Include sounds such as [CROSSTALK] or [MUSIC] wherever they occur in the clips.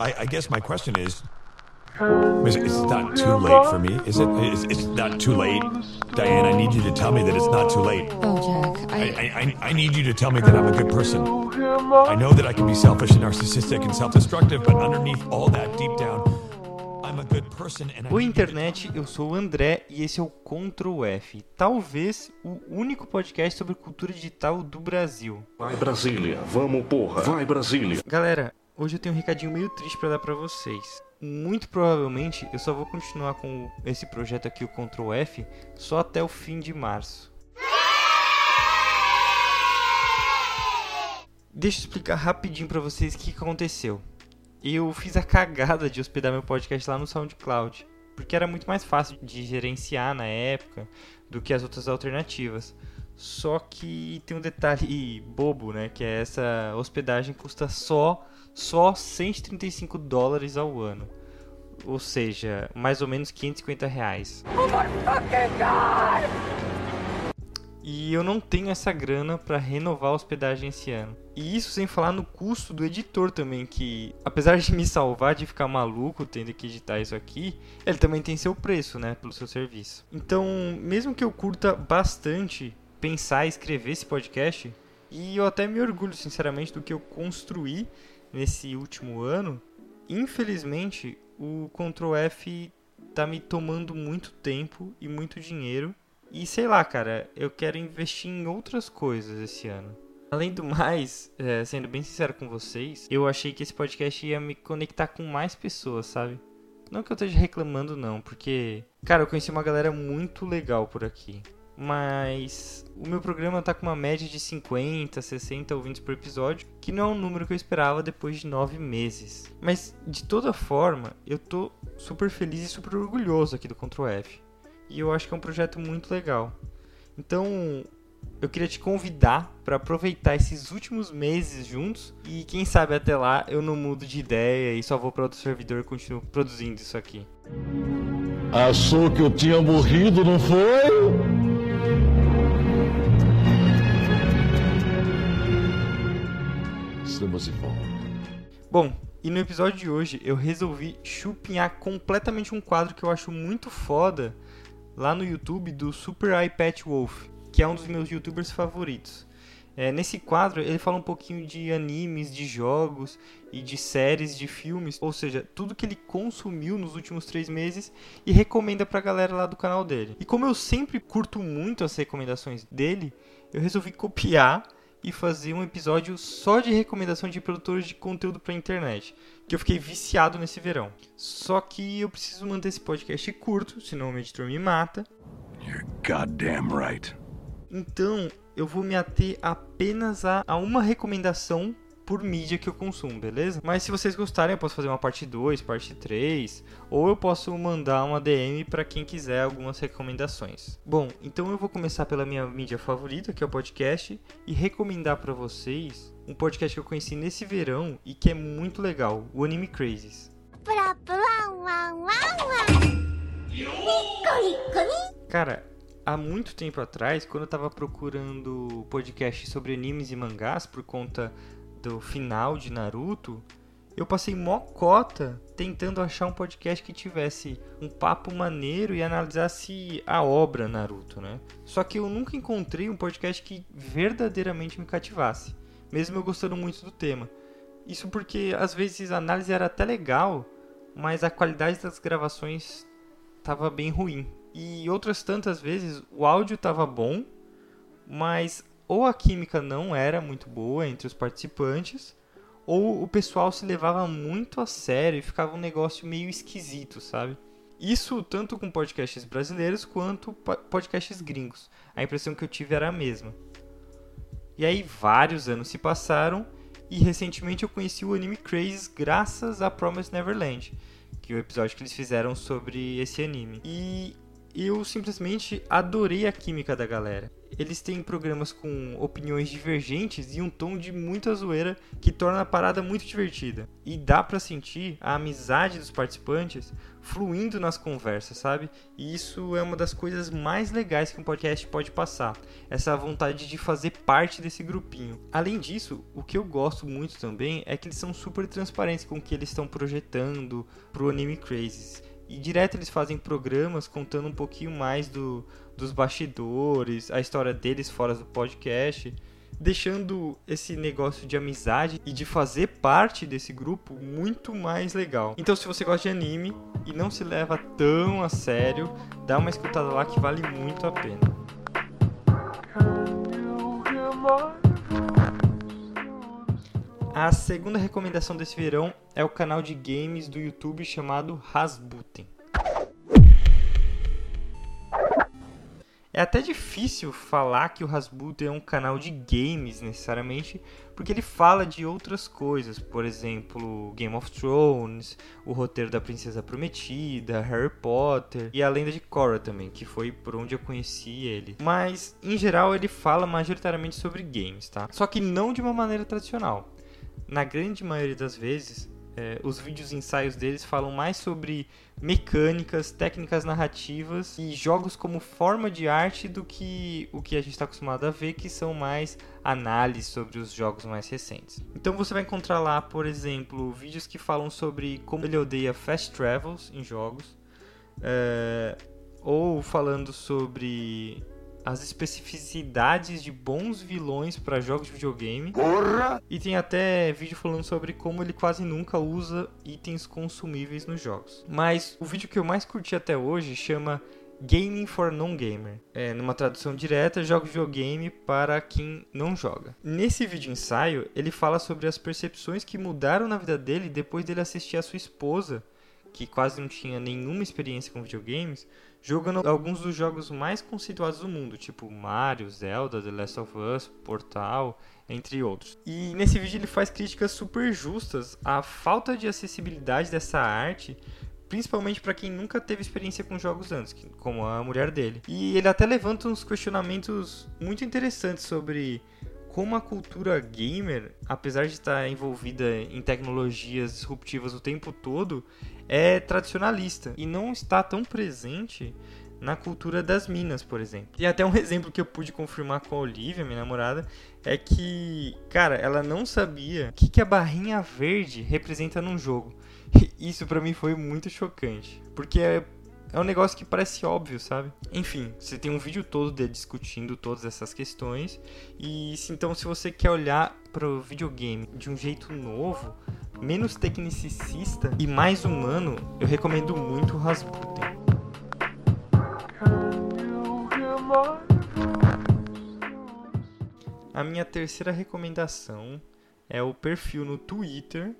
I, I guess my question is, is it's not too late for me, is it? It's, it's not too late, Diane. I need you to tell me that it's not too late. Oh, Jack, I, I. I, I need you to tell me that I'm a good person. I know that I can be selfish and narcissistic and self-destructive, but underneath all that, deep down, I'm a good person. And I Oi, internet, eu sou o André e esse é o Ctrl F, talvez o único podcast sobre cultura digital do Brasil. Vai Brasília, vamos porra. Vai Brasília. Galera, hoje eu tenho um recadinho meio triste pra dar pra vocês. Muito provavelmente eu só vou continuar com esse projeto aqui, o Ctrl F, só até o fim de março. Deixa eu explicar rapidinho pra vocês o que aconteceu. Eu fiz a cagada de hospedar meu podcast lá no SoundCloud, porque era muito mais fácil de gerenciar na época do que as outras alternativas. Só que tem um detalhe [LAUGHS] bobo, né? Que é essa hospedagem custa só só 135 dólares ao ano. Ou seja, mais ou menos 550 reais. E eu não tenho essa grana para renovar a hospedagem esse ano. E isso sem falar no custo do editor também, que apesar de me salvar de ficar maluco tendo que editar isso aqui, ele também tem seu preço, né, pelo seu serviço. Então, mesmo que eu curta bastante pensar e escrever esse podcast, e eu até me orgulho sinceramente do que eu construí nesse último ano, infelizmente o Ctrl F tá me tomando muito tempo e muito dinheiro. E sei lá, cara, eu quero investir em outras coisas esse ano. Além do mais, é, sendo bem sincero com vocês, eu achei que esse podcast ia me conectar com mais pessoas, sabe? Não que eu esteja reclamando, não, porque, cara, eu conheci uma galera muito legal por aqui. Mas o meu programa tá com uma média de 50, 60 ouvintes por episódio, que não é um número que eu esperava depois de nove meses. Mas de toda forma, eu tô super feliz e super orgulhoso aqui do Ctrl F. E eu acho que é um projeto muito legal. Então, eu queria te convidar para aproveitar esses últimos meses juntos e quem sabe até lá eu não mudo de ideia e só vou para outro servidor e continuo produzindo isso aqui. Achou que eu tinha morrido, não foi? De volta. Bom, e no episódio de hoje eu resolvi chupinhar completamente um quadro que eu acho muito foda lá no YouTube do Super iPad Wolf, que é um dos meus youtubers favoritos. É, nesse quadro ele fala um pouquinho de animes, de jogos e de séries, de filmes, ou seja, tudo que ele consumiu nos últimos três meses e recomenda pra galera lá do canal dele. E como eu sempre curto muito as recomendações dele, eu resolvi copiar e fazer um episódio só de recomendação de produtores de conteúdo pra internet, que eu fiquei viciado nesse verão. Só que eu preciso manter esse podcast curto, senão o meu editor me mata. You're goddamn right. Então, eu vou me ater apenas a, a uma recomendação por mídia que eu consumo, beleza? Mas se vocês gostarem, eu posso fazer uma parte 2, parte 3, ou eu posso mandar uma DM para quem quiser algumas recomendações. Bom, então eu vou começar pela minha mídia favorita, que é o podcast, e recomendar para vocês um podcast que eu conheci nesse verão e que é muito legal, o Anime Crazes. Cara, há muito tempo atrás, quando eu tava procurando podcast sobre animes e mangás por conta do final de Naruto, eu passei mocota tentando achar um podcast que tivesse um papo maneiro e analisasse a obra Naruto, né? Só que eu nunca encontrei um podcast que verdadeiramente me cativasse, mesmo eu gostando muito do tema. Isso porque às vezes a análise era até legal, mas a qualidade das gravações tava bem ruim. E outras tantas vezes o áudio tava bom, mas ou a química não era muito boa entre os participantes, ou o pessoal se levava muito a sério e ficava um negócio meio esquisito, sabe? Isso tanto com podcasts brasileiros quanto po- podcasts gringos. A impressão que eu tive era a mesma. E aí vários anos se passaram e recentemente eu conheci o anime Crazes graças a Promise Neverland, que é o episódio que eles fizeram sobre esse anime. E eu simplesmente adorei a química da galera. Eles têm programas com opiniões divergentes e um tom de muita zoeira que torna a parada muito divertida. E dá pra sentir a amizade dos participantes fluindo nas conversas, sabe? E isso é uma das coisas mais legais que um podcast pode passar. Essa vontade de fazer parte desse grupinho. Além disso, o que eu gosto muito também é que eles são super transparentes com o que eles estão projetando pro Anime Crazes. E direto eles fazem programas contando um pouquinho mais do, dos bastidores, a história deles fora do podcast, deixando esse negócio de amizade e de fazer parte desse grupo muito mais legal. Então, se você gosta de anime e não se leva tão a sério, dá uma escutada lá que vale muito a pena. A segunda recomendação desse verão é o canal de games do YouTube chamado Rasputin. É até difícil falar que o Rasputin é um canal de games necessariamente, porque ele fala de outras coisas, por exemplo, Game of Thrones, o roteiro da Princesa Prometida, Harry Potter e a Lenda de Korra também, que foi por onde eu conheci ele. Mas em geral ele fala majoritariamente sobre games, tá? Só que não de uma maneira tradicional na grande maioria das vezes, é, os vídeos ensaios deles falam mais sobre mecânicas, técnicas narrativas e jogos como forma de arte do que o que a gente está acostumado a ver, que são mais análises sobre os jogos mais recentes. Então você vai encontrar lá, por exemplo, vídeos que falam sobre como ele odeia fast travels em jogos, é, ou falando sobre as especificidades de bons vilões para jogos de videogame. Porra! E tem até vídeo falando sobre como ele quase nunca usa itens consumíveis nos jogos. Mas o vídeo que eu mais curti até hoje chama Gaming for Non-Gamer. É, numa tradução direta, jogo de videogame para quem não joga. Nesse vídeo ensaio, ele fala sobre as percepções que mudaram na vida dele depois dele assistir a sua esposa, que quase não tinha nenhuma experiência com videogames, jogando alguns dos jogos mais conceituados do mundo, tipo Mario, Zelda, The Last of Us, Portal, entre outros. E nesse vídeo ele faz críticas super justas à falta de acessibilidade dessa arte, principalmente para quem nunca teve experiência com jogos antes, como a mulher dele. E ele até levanta uns questionamentos muito interessantes sobre como a cultura gamer, apesar de estar envolvida em tecnologias disruptivas o tempo todo, é tradicionalista e não está tão presente na cultura das minas, por exemplo. E até um [LAUGHS] exemplo que eu pude confirmar com a Olivia, minha namorada, é que, cara, ela não sabia o que, que a barrinha verde representa num jogo. [LAUGHS] Isso para mim foi muito chocante, porque é, um negócio que parece óbvio, sabe? Enfim, você tem um vídeo todo dele discutindo todas essas questões e então se você quer olhar para o videogame de um jeito novo, menos tecnicista e mais humano, eu recomendo muito o Rasputin. A minha terceira recomendação é o perfil no Twitter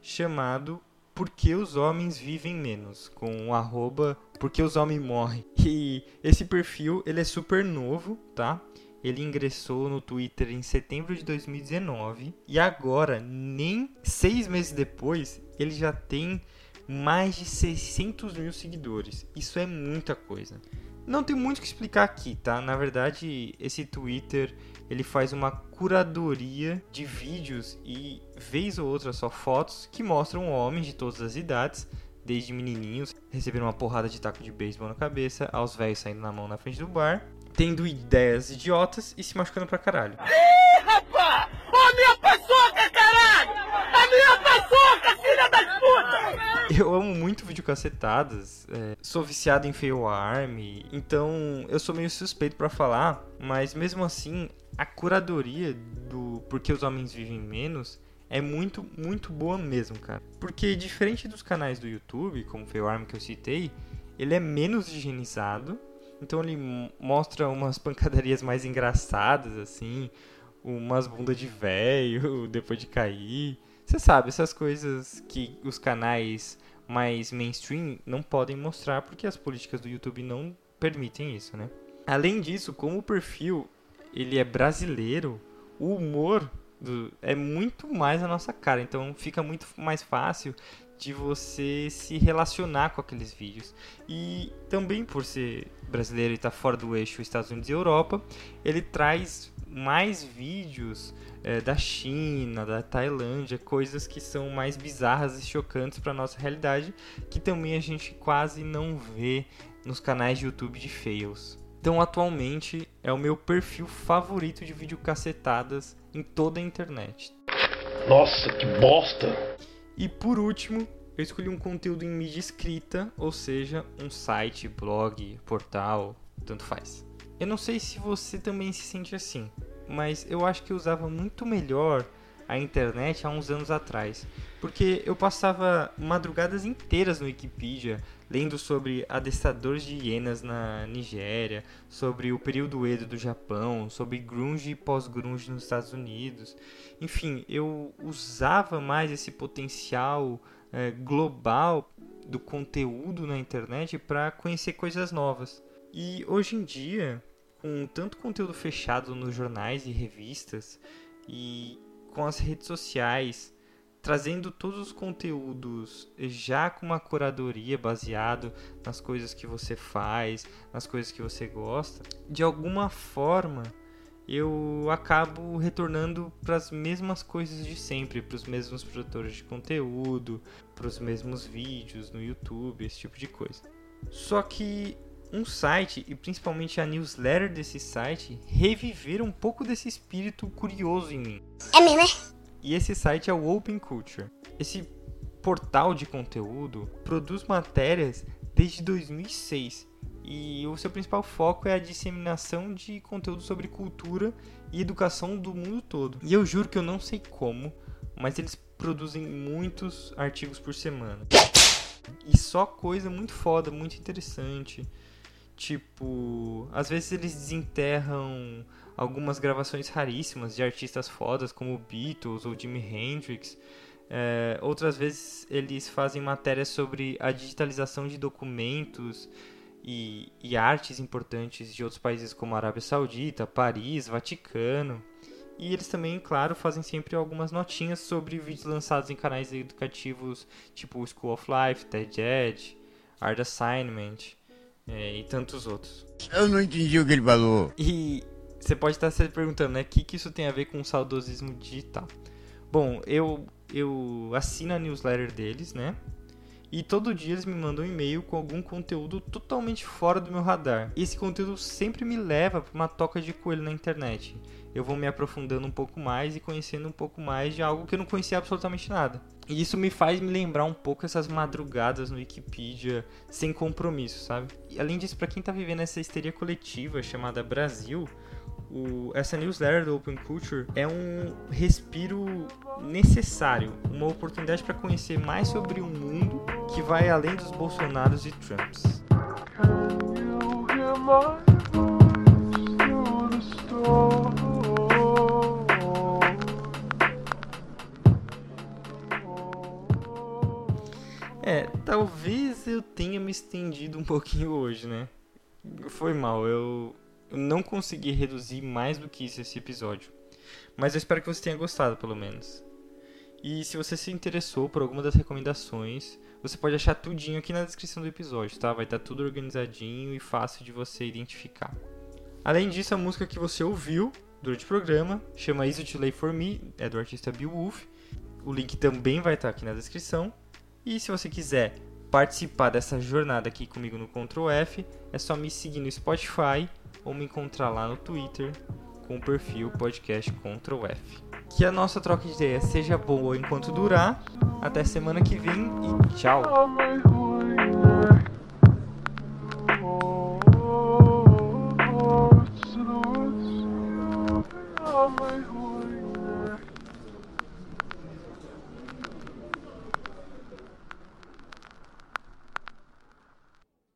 chamado Por que os homens vivem menos, com o arroba Porque os homens morrem. E esse perfil ele é super novo, tá? Ele ingressou no Twitter em setembro de 2019 e agora, nem seis meses depois, ele já tem mais de 600 mil seguidores. Isso é muita coisa. Não tem muito o que explicar aqui, tá? Na verdade, esse Twitter ele faz uma curadoria de vídeos e vez ou outra só fotos que mostram homens de todas as idades, desde menininhos recebendo uma porrada de taco de beisebol na cabeça, aos velhos saindo na mão na frente do bar, tendo ideias idiotas e se machucando pra caralho. Ih, rapaz! Ô, minha paçoca, caralho! A minha paçoca, filha das putas! Eu amo muito videocacetadas, é, sou viciado em Fail Arm, então eu sou meio suspeito para falar, mas mesmo assim, a curadoria do Porque os Homens Vivem Menos é muito, muito boa mesmo, cara. Porque diferente dos canais do YouTube, como Fail Arm que eu citei, ele é menos higienizado, então ele mostra umas [LAUGHS] pancadarias mais engraçadas, assim, umas bundas de velho [LAUGHS] depois de cair. Você sabe, essas coisas que os canais mais mainstream não podem mostrar porque as políticas do YouTube não permitem isso, né? Além disso, como o perfil ele é brasileiro, o humor do- é muito mais a nossa cara, então fica muito mais fácil de você se relacionar com aqueles vídeos. E também por ser brasileiro e estar fora do eixo Estados Unidos e Europa, ele traz mais vídeos eh, da China, da Tailândia, coisas que são mais bizarras e chocantes para nossa realidade, que também a gente quase não vê nos canais de YouTube de fails. Então, atualmente é o meu perfil favorito de videocacetadas em toda a internet. Nossa, que bosta! E por último, eu escolhi um conteúdo em mídia escrita, ou seja, um site, blog, portal, tanto faz. Eu não sei se você também se sente assim, mas eu acho que eu usava muito melhor a internet há uns anos atrás, porque eu passava madrugadas inteiras no Wikipedia lendo sobre adestradores de hienas na Nigéria, sobre o período Edo do Japão, sobre grunge e pós-grunge nos Estados Unidos. Enfim, eu usava mais esse potencial eh, global do conteúdo na internet para conhecer coisas novas. E hoje em dia, com tanto conteúdo fechado nos jornais e revistas e com as redes sociais trazendo todos os conteúdos já com uma curadoria baseado nas coisas que você faz, nas coisas que você gosta, de alguma forma eu acabo retornando para as mesmas coisas de sempre, para os mesmos produtores de conteúdo, para os mesmos vídeos no YouTube, esse tipo de coisa. Só que um site e principalmente a newsletter desse site reviveram um pouco desse espírito curioso em mim. É mesmo, é? E esse site é o Open Culture. Esse portal de conteúdo produz matérias desde 2006 e o seu principal foco é a disseminação de conteúdo sobre cultura e educação do mundo todo. E eu juro que eu não sei como, mas eles produzem muitos artigos por semana. E só coisa muito foda, muito interessante. Tipo, às vezes eles desenterram algumas gravações raríssimas de artistas fodas como Beatles ou Jimi Hendrix. É, outras vezes eles fazem matérias sobre a digitalização de documentos e, e artes importantes de outros países como Arábia Saudita, Paris, Vaticano. E eles também, claro, fazem sempre algumas notinhas sobre vídeos lançados em canais educativos tipo School of Life, TED Ed, Art Assignment é, e tantos outros. Eu não entendi o que ele falou. E você pode estar se perguntando, né? O que, que isso tem a ver com o saudosismo digital? Bom, eu, eu assino a newsletter deles, né? E todo dia eles me mandam um e-mail com algum conteúdo totalmente fora do meu radar. E esse conteúdo sempre me leva para uma toca de coelho na internet. Eu vou me aprofundando um pouco mais e conhecendo um pouco mais de algo que eu não conhecia absolutamente nada. E isso me faz me lembrar um pouco essas madrugadas no Wikipedia sem compromisso, sabe? E além disso, para quem tá vivendo essa histeria coletiva chamada Brasil, o, essa newsletter do Open Culture é um respiro necessário, uma oportunidade para conhecer mais sobre um mundo que vai além dos Bolsonaros e Trumps. Talvez eu tenha me estendido um pouquinho hoje, né? Foi mal, eu, não consegui reduzir mais do que isso esse episódio. Mas eu espero que você tenha gostado, pelo menos. E se você se interessou por alguma das recomendações, você pode achar tudinho aqui na descrição do episódio, tá? Vai estar tudo organizadinho e fácil de você identificar. Além disso, a música que você ouviu durante o programa chama Easy to Lay For Me, é do artista Bill. O link também vai estar aqui na descrição. E se você quiser participar dessa jornada aqui comigo no Ctrl F, é só me seguir no Spotify ou me encontrar lá no Twitter com o perfil podcast Ctrl F. Que a nossa troca de ideias seja boa enquanto durar. Até semana que vem e tchau!